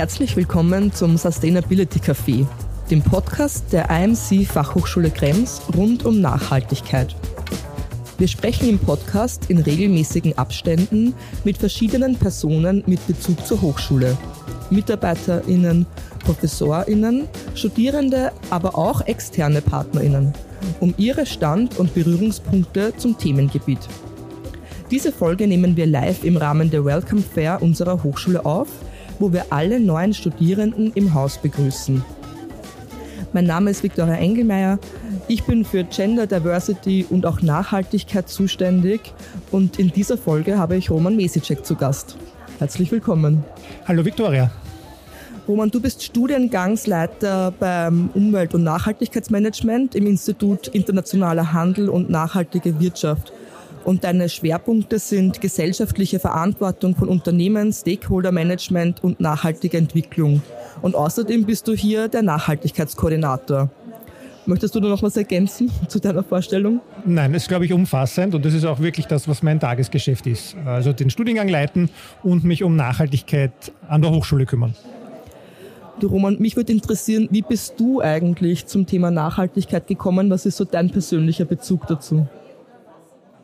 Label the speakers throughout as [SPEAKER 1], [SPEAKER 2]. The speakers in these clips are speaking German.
[SPEAKER 1] Herzlich willkommen zum Sustainability Café, dem Podcast der IMC Fachhochschule Krems rund um Nachhaltigkeit. Wir sprechen im Podcast in regelmäßigen Abständen mit verschiedenen Personen mit Bezug zur Hochschule. MitarbeiterInnen, ProfessorInnen, Studierende, aber auch externe PartnerInnen, um ihre Stand- und Berührungspunkte zum Themengebiet. Diese Folge nehmen wir live im Rahmen der Welcome Fair unserer Hochschule auf, wo wir alle neuen Studierenden im Haus begrüßen. Mein Name ist Viktoria Engelmeier. Ich bin für Gender Diversity und auch Nachhaltigkeit zuständig und in dieser Folge habe ich Roman Mesicek zu Gast. Herzlich willkommen.
[SPEAKER 2] Hallo Viktoria.
[SPEAKER 1] Roman, du bist Studiengangsleiter beim Umwelt- und Nachhaltigkeitsmanagement im Institut Internationaler Handel und nachhaltige Wirtschaft. Und deine Schwerpunkte sind gesellschaftliche Verantwortung von Unternehmen, Stakeholder-Management und nachhaltige Entwicklung. Und außerdem bist du hier der Nachhaltigkeitskoordinator. Möchtest du da noch was ergänzen zu deiner Vorstellung?
[SPEAKER 2] Nein, das ist, glaube ich, umfassend und das ist auch wirklich das, was mein Tagesgeschäft ist. Also den Studiengang leiten und mich um Nachhaltigkeit an der Hochschule kümmern.
[SPEAKER 1] Du Roman, mich würde interessieren, wie bist du eigentlich zum Thema Nachhaltigkeit gekommen? Was ist so dein persönlicher Bezug dazu?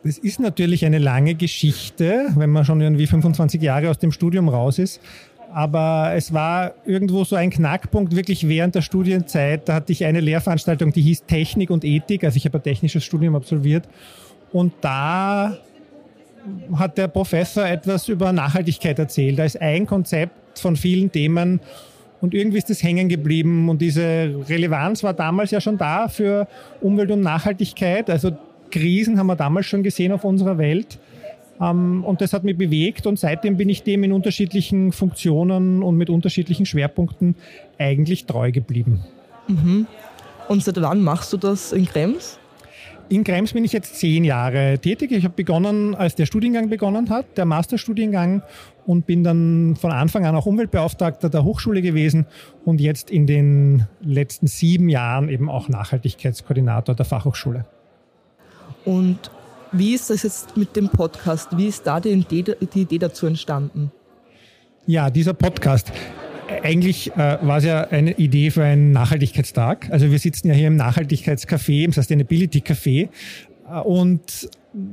[SPEAKER 2] Das ist natürlich eine lange Geschichte, wenn man schon irgendwie 25 Jahre aus dem Studium raus ist. Aber es war irgendwo so ein Knackpunkt wirklich während der Studienzeit. Da hatte ich eine Lehrveranstaltung, die hieß Technik und Ethik. Also ich habe ein technisches Studium absolviert. Und da hat der Professor etwas über Nachhaltigkeit erzählt. Da ist ein Konzept von vielen Themen und irgendwie ist das hängen geblieben und diese Relevanz war damals ja schon da für Umwelt und Nachhaltigkeit. Also Krisen haben wir damals schon gesehen auf unserer Welt. Ähm, und das hat mich bewegt und seitdem bin ich dem in unterschiedlichen Funktionen und mit unterschiedlichen Schwerpunkten eigentlich treu geblieben.
[SPEAKER 1] Mhm. Und seit wann machst du das in Krems?
[SPEAKER 2] In Krems bin ich jetzt zehn Jahre tätig. Ich habe begonnen, als der Studiengang begonnen hat, der Masterstudiengang, und bin dann von Anfang an auch Umweltbeauftragter der Hochschule gewesen und jetzt in den letzten sieben Jahren eben auch Nachhaltigkeitskoordinator der Fachhochschule.
[SPEAKER 1] Und wie ist das jetzt mit dem Podcast? Wie ist da die Idee, die Idee dazu entstanden?
[SPEAKER 2] Ja, dieser Podcast. Eigentlich äh, war es ja eine Idee für einen Nachhaltigkeitstag. Also wir sitzen ja hier im Nachhaltigkeitscafé, im Sustainability Café. Äh, und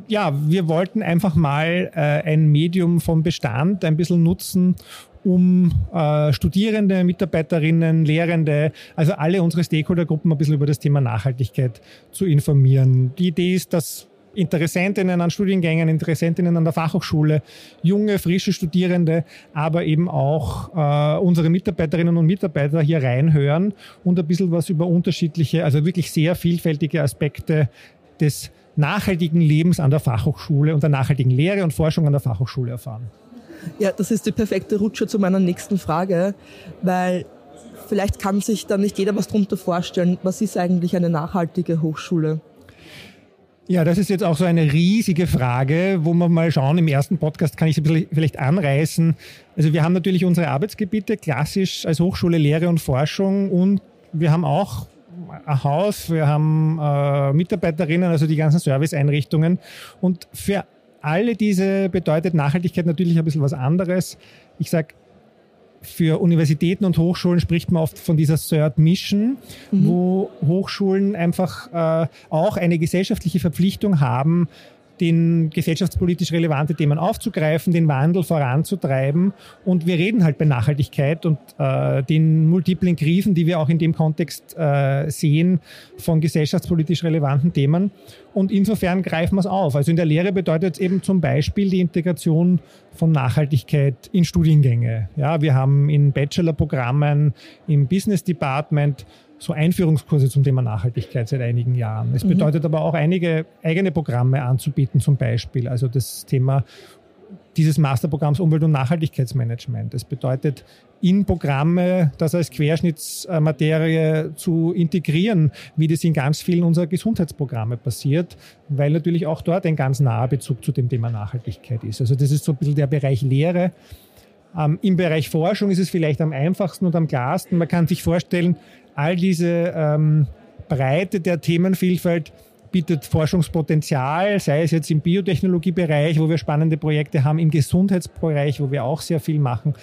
[SPEAKER 2] ja, wir wollten einfach mal äh, ein Medium vom Bestand ein bisschen nutzen, um äh, Studierende, Mitarbeiterinnen, Lehrende, also alle unsere Stakeholdergruppen ein bisschen über das Thema Nachhaltigkeit zu informieren. Die Idee ist, dass Interessentinnen an Studiengängen, Interessentinnen an der Fachhochschule, junge, frische Studierende, aber eben auch äh, unsere Mitarbeiterinnen und Mitarbeiter hier reinhören und ein bisschen was über unterschiedliche, also wirklich sehr vielfältige Aspekte des nachhaltigen Lebens an der Fachhochschule und der nachhaltigen Lehre und Forschung an der Fachhochschule erfahren.
[SPEAKER 1] Ja, das ist die perfekte Rutsche zu meiner nächsten Frage, weil vielleicht kann sich da nicht jeder was drunter vorstellen. Was ist eigentlich eine nachhaltige Hochschule?
[SPEAKER 2] Ja, das ist jetzt auch so eine riesige Frage, wo wir mal schauen, im ersten Podcast kann ich sie vielleicht anreißen. Also wir haben natürlich unsere Arbeitsgebiete klassisch als Hochschule Lehre und Forschung und wir haben auch ein Haus, wir haben äh, Mitarbeiterinnen, also die ganzen Serviceeinrichtungen. Und für alle diese bedeutet Nachhaltigkeit natürlich ein bisschen was anderes. Ich sage, für Universitäten und Hochschulen spricht man oft von dieser Third Mission, mhm. wo Hochschulen einfach äh, auch eine gesellschaftliche Verpflichtung haben, den gesellschaftspolitisch relevante Themen aufzugreifen, den Wandel voranzutreiben. Und wir reden halt bei Nachhaltigkeit und äh, den multiplen Krisen, die wir auch in dem Kontext äh, sehen, von gesellschaftspolitisch relevanten Themen. Und insofern greifen wir es auf. Also in der Lehre bedeutet es eben zum Beispiel die Integration von Nachhaltigkeit in Studiengänge. Ja, wir haben in Bachelorprogrammen, im Business Department so Einführungskurse zum Thema Nachhaltigkeit seit einigen Jahren. Es mhm. bedeutet aber auch einige eigene Programme anzubieten, zum Beispiel. Also das Thema dieses Masterprogramms Umwelt- und Nachhaltigkeitsmanagement. Es bedeutet, in Programme das als Querschnittsmaterie zu integrieren, wie das in ganz vielen unserer Gesundheitsprogramme passiert, weil natürlich auch dort ein ganz naher Bezug zu dem Thema Nachhaltigkeit ist. Also das ist so ein bisschen der Bereich Lehre. Ähm, Im Bereich Forschung ist es vielleicht am einfachsten und am klarsten. Man kann sich vorstellen, all diese ähm, Breite der Themenvielfalt bietet Forschungspotenzial, sei es jetzt im Biotechnologiebereich, wo wir spannende Projekte haben, im Gesundheitsbereich, wo wir auch sehr viel machen,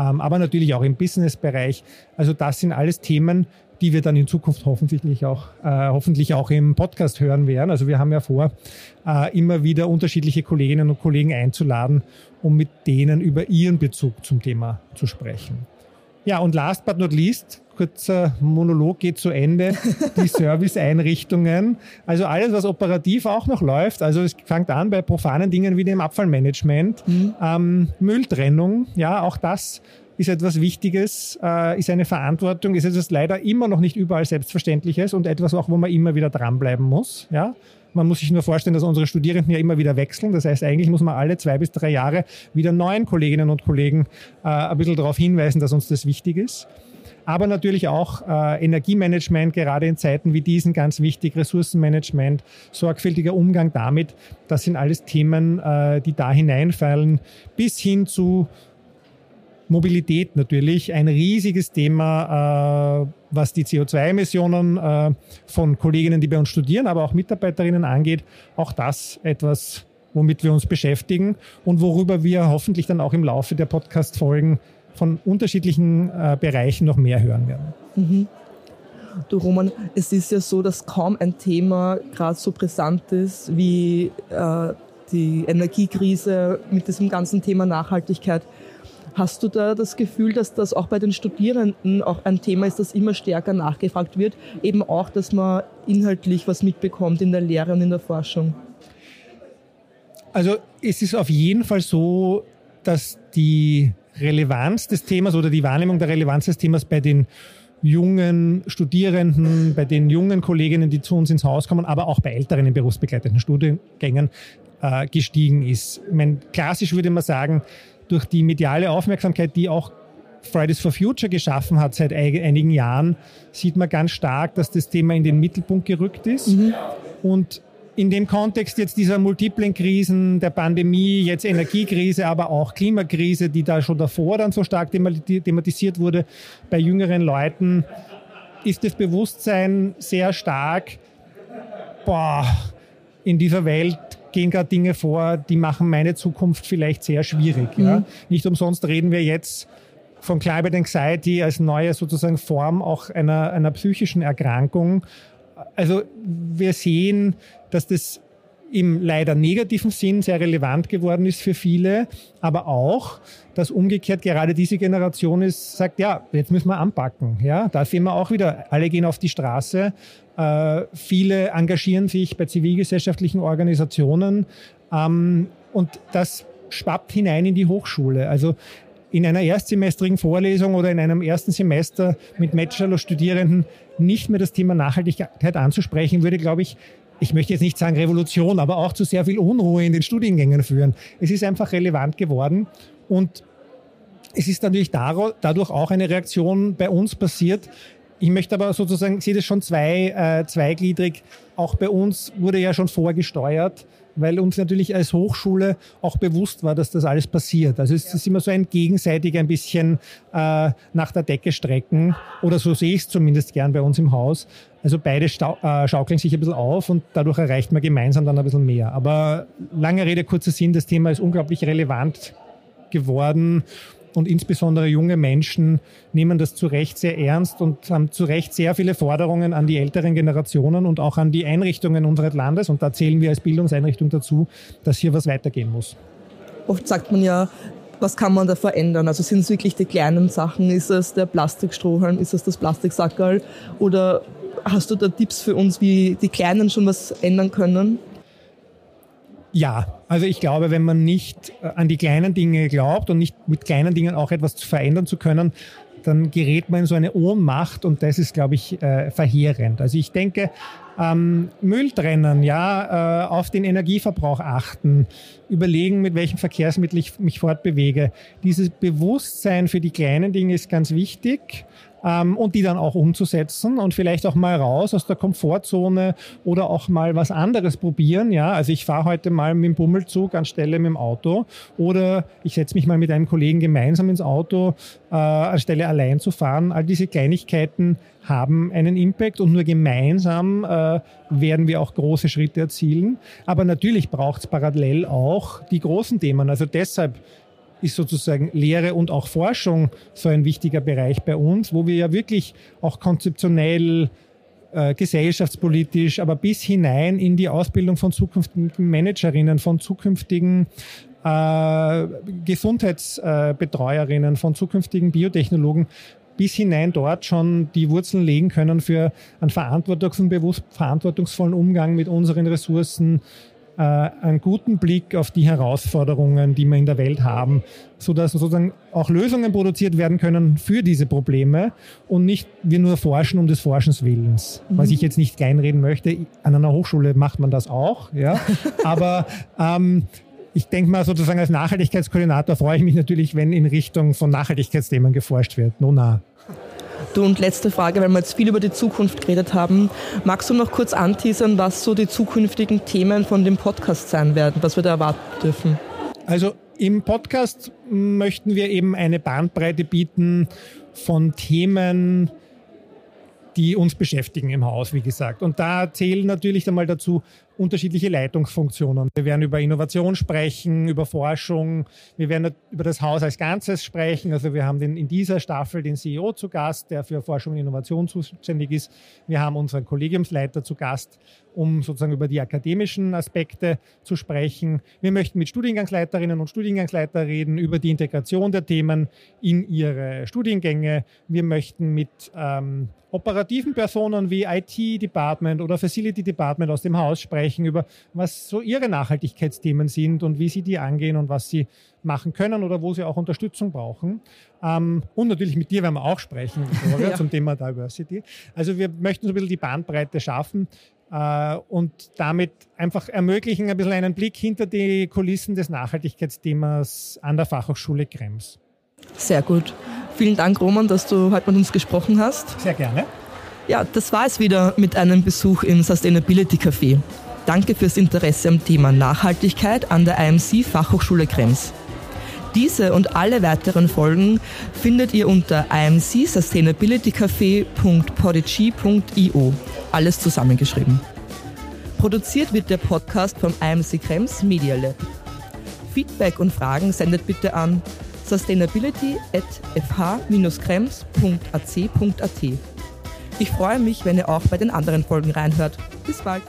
[SPEAKER 2] ähm, aber natürlich auch im Businessbereich. Also das sind alles Themen, die wir dann in Zukunft hoffentlich auch, äh, hoffentlich auch im Podcast hören werden. Also wir haben ja vor, äh, immer wieder unterschiedliche Kolleginnen und Kollegen einzuladen, um mit denen über ihren Bezug zum Thema zu sprechen. Ja, und last but not least, kurzer Monolog geht zu Ende, die Serviceeinrichtungen. Also alles, was operativ auch noch läuft. Also es fängt an bei profanen Dingen wie dem Abfallmanagement, mhm. ähm, Mülltrennung, ja, auch das ist etwas Wichtiges, äh, ist eine Verantwortung, ist etwas leider immer noch nicht überall Selbstverständliches und etwas auch, wo man immer wieder dranbleiben muss. Ja? Man muss sich nur vorstellen, dass unsere Studierenden ja immer wieder wechseln. Das heißt, eigentlich muss man alle zwei bis drei Jahre wieder neuen Kolleginnen und Kollegen äh, ein bisschen darauf hinweisen, dass uns das wichtig ist. Aber natürlich auch äh, Energiemanagement, gerade in Zeiten wie diesen, ganz wichtig, Ressourcenmanagement, sorgfältiger Umgang damit. Das sind alles Themen, äh, die da hineinfallen, bis hin zu Mobilität natürlich ein riesiges Thema, äh, was die CO2-Emissionen äh, von Kolleginnen, die bei uns studieren, aber auch Mitarbeiterinnen angeht. Auch das etwas, womit wir uns beschäftigen und worüber wir hoffentlich dann auch im Laufe der Podcast-Folgen von unterschiedlichen äh, Bereichen noch mehr hören werden. Mhm.
[SPEAKER 1] Du Roman, es ist ja so, dass kaum ein Thema gerade so brisant ist wie äh, die Energiekrise mit diesem ganzen Thema Nachhaltigkeit. Hast du da das Gefühl, dass das auch bei den Studierenden auch ein Thema ist, das immer stärker nachgefragt wird? Eben auch, dass man inhaltlich was mitbekommt in der Lehre und in der Forschung?
[SPEAKER 2] Also es ist auf jeden Fall so, dass die Relevanz des Themas oder die Wahrnehmung der Relevanz des Themas bei den jungen Studierenden, bei den jungen Kolleginnen, die zu uns ins Haus kommen, aber auch bei älteren in berufsbegleitenden Studiengängen äh, gestiegen ist. Ich meine, klassisch würde man sagen, durch die mediale Aufmerksamkeit, die auch Fridays for Future geschaffen hat seit einigen Jahren, sieht man ganz stark, dass das Thema in den Mittelpunkt gerückt ist. Mhm. Und in dem Kontext jetzt dieser multiplen Krisen, der Pandemie, jetzt Energiekrise, aber auch Klimakrise, die da schon davor dann so stark thematisiert wurde bei jüngeren Leuten, ist das Bewusstsein sehr stark, boah, in dieser Welt gehen gerade Dinge vor, die machen meine Zukunft vielleicht sehr schwierig. Mhm. Ja. Nicht umsonst reden wir jetzt von Climate Anxiety als neue sozusagen Form auch einer, einer psychischen Erkrankung. Also wir sehen, dass das im leider negativen Sinn sehr relevant geworden ist für viele, aber auch, dass umgekehrt gerade diese Generation ist, sagt, ja, jetzt müssen wir anpacken. Ja, da sehen wir auch wieder, alle gehen auf die Straße, äh, viele engagieren sich bei zivilgesellschaftlichen Organisationen ähm, und das schwappt hinein in die Hochschule. Also in einer erstsemestrigen Vorlesung oder in einem ersten Semester mit Bachelor-Studierenden nicht mehr das Thema Nachhaltigkeit anzusprechen, würde, glaube ich, ich möchte jetzt nicht sagen Revolution, aber auch zu sehr viel Unruhe in den Studiengängen führen. Es ist einfach relevant geworden und es ist natürlich dadurch auch eine Reaktion bei uns passiert. Ich möchte aber sozusagen, ich sehe das schon zwei, äh, zweigliedrig. Auch bei uns wurde ja schon vorgesteuert weil uns natürlich als Hochschule auch bewusst war, dass das alles passiert. Also es ist immer so ein gegenseitig ein bisschen äh, nach der Decke strecken oder so sehe ich es zumindest gern bei uns im Haus. Also beide äh, schaukeln sich ein bisschen auf und dadurch erreicht man gemeinsam dann ein bisschen mehr. Aber lange Rede, kurzer Sinn, das Thema ist unglaublich relevant geworden und insbesondere junge Menschen nehmen das zu Recht sehr ernst und haben zu Recht sehr viele Forderungen an die älteren Generationen und auch an die Einrichtungen unseres Landes. Und da zählen wir als Bildungseinrichtung dazu, dass hier was weitergehen muss.
[SPEAKER 1] Oft sagt man ja, was kann man da verändern? Also sind es wirklich die kleinen Sachen? Ist es der Plastikstrohhalm? Ist es das Plastiksackerl? Oder hast du da Tipps für uns, wie die Kleinen schon was ändern können?
[SPEAKER 2] Ja, also ich glaube, wenn man nicht äh, an die kleinen Dinge glaubt und nicht mit kleinen Dingen auch etwas verändern zu können, dann gerät man in so eine Ohnmacht und das ist, glaube ich, äh, verheerend. Also ich denke, ähm, Müll trennen, ja, äh, auf den Energieverbrauch achten, überlegen, mit welchem Verkehrsmittel ich mich fortbewege. Dieses Bewusstsein für die kleinen Dinge ist ganz wichtig ähm, und die dann auch umzusetzen und vielleicht auch mal raus aus der Komfortzone oder auch mal was anderes probieren. Ja, also ich fahre heute mal mit dem Bummelzug anstelle mit dem Auto oder ich setze mich mal mit einem Kollegen gemeinsam ins Auto äh, anstelle allein zu fahren. All diese Kleinigkeiten haben einen Impact und nur gemeinsam äh, werden wir auch große Schritte erzielen. Aber natürlich braucht es parallel auch die großen Themen. Also deshalb ist sozusagen Lehre und auch Forschung so ein wichtiger Bereich bei uns, wo wir ja wirklich auch konzeptionell äh, gesellschaftspolitisch, aber bis hinein in die Ausbildung von zukünftigen Managerinnen, von zukünftigen äh, Gesundheitsbetreuerinnen, von zukünftigen Biotechnologen bis hinein dort schon die Wurzeln legen können für einen verantwortungsvollen Umgang mit unseren Ressourcen, äh, einen guten Blick auf die Herausforderungen, die wir in der Welt haben, sodass sozusagen auch Lösungen produziert werden können für diese Probleme und nicht wir nur forschen um des Forschens Willens. Mhm. Was ich jetzt nicht kleinreden möchte, an einer Hochschule macht man das auch, ja, aber ähm, ich denke mal sozusagen als Nachhaltigkeitskoordinator freue ich mich natürlich, wenn in Richtung von Nachhaltigkeitsthemen geforscht wird. No, na.
[SPEAKER 1] Du und letzte Frage, weil wir jetzt viel über die Zukunft geredet haben. Magst du noch kurz anteasern, was so die zukünftigen Themen von dem Podcast sein werden, was wir da erwarten dürfen?
[SPEAKER 2] Also im Podcast möchten wir eben eine Bandbreite bieten von Themen, die uns beschäftigen im Haus, wie gesagt. Und da zählen natürlich einmal dazu unterschiedliche Leitungsfunktionen. Wir werden über Innovation sprechen, über Forschung, wir werden über das Haus als Ganzes sprechen. Also wir haben den, in dieser Staffel den CEO zu Gast, der für Forschung und Innovation zuständig ist. Wir haben unseren Kollegiumsleiter zu Gast, um sozusagen über die akademischen Aspekte zu sprechen. Wir möchten mit Studiengangsleiterinnen und Studiengangsleiter reden über die Integration der Themen in ihre Studiengänge. Wir möchten mit ähm, operativen Personen wie IT-Department oder Facility Department aus dem Haus sprechen über, was so ihre Nachhaltigkeitsthemen sind und wie sie die angehen und was sie machen können oder wo sie auch Unterstützung brauchen. Ähm, und natürlich mit dir werden wir auch sprechen Victoria, ja. zum Thema Diversity. Also wir möchten so ein bisschen die Bandbreite schaffen äh, und damit einfach ermöglichen, ein bisschen einen Blick hinter die Kulissen des Nachhaltigkeitsthemas an der Fachhochschule Krems.
[SPEAKER 1] Sehr gut. Vielen Dank, Roman, dass du heute mit uns gesprochen hast.
[SPEAKER 2] Sehr gerne.
[SPEAKER 1] Ja, das war es wieder mit einem Besuch im Sustainability Café. Danke fürs Interesse am Thema Nachhaltigkeit an der IMC Fachhochschule Krems. Diese und alle weiteren Folgen findet ihr unter imcsustainabilitycafé.podigy.io. Alles zusammengeschrieben. Produziert wird der Podcast vom IMC Krems Media Lab. Feedback und Fragen sendet bitte an sustainability.fh-krems.ac.at. Ich freue mich, wenn ihr auch bei den anderen Folgen reinhört. Bis bald!